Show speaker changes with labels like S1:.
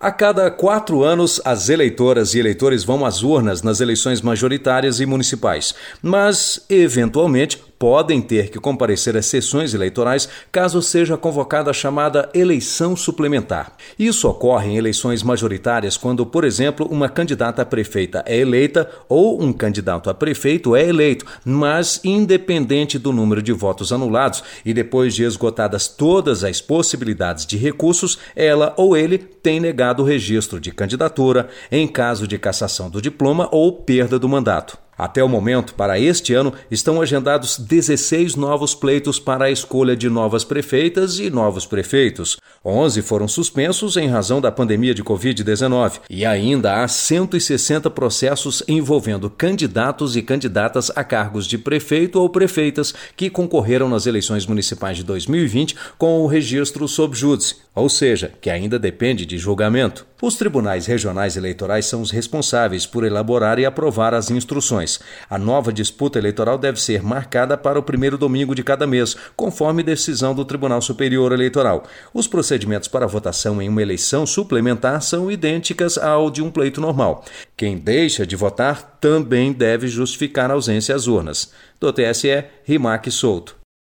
S1: A cada quatro anos, as eleitoras e eleitores vão às urnas nas eleições majoritárias e municipais, mas, eventualmente, podem ter que comparecer às sessões eleitorais caso seja convocada a chamada eleição suplementar. Isso ocorre em eleições majoritárias quando, por exemplo, uma candidata a prefeita é eleita ou um candidato a prefeito é eleito, mas independente do número de votos anulados e depois de esgotadas todas as possibilidades de recursos, ela ou ele tem negado o registro de candidatura em caso de cassação do diploma ou perda do mandato. Até o momento, para este ano, estão agendados 16 novos pleitos para a escolha de novas prefeitas e novos prefeitos. 11 foram suspensos em razão da pandemia de Covid-19 e ainda há 160 processos envolvendo candidatos e candidatas a cargos de prefeito ou prefeitas que concorreram nas eleições municipais de 2020 com o registro sob júdice, ou seja, que ainda depende de julgamento. Os tribunais regionais eleitorais são os responsáveis por elaborar e aprovar as instruções. A nova disputa eleitoral deve ser marcada para o primeiro domingo de cada mês, conforme decisão do Tribunal Superior Eleitoral. Os procedimentos para votação em uma eleição suplementar são idênticas ao de um pleito normal. Quem deixa de votar também deve justificar a ausência às urnas. Do TSE, Rimac Souto.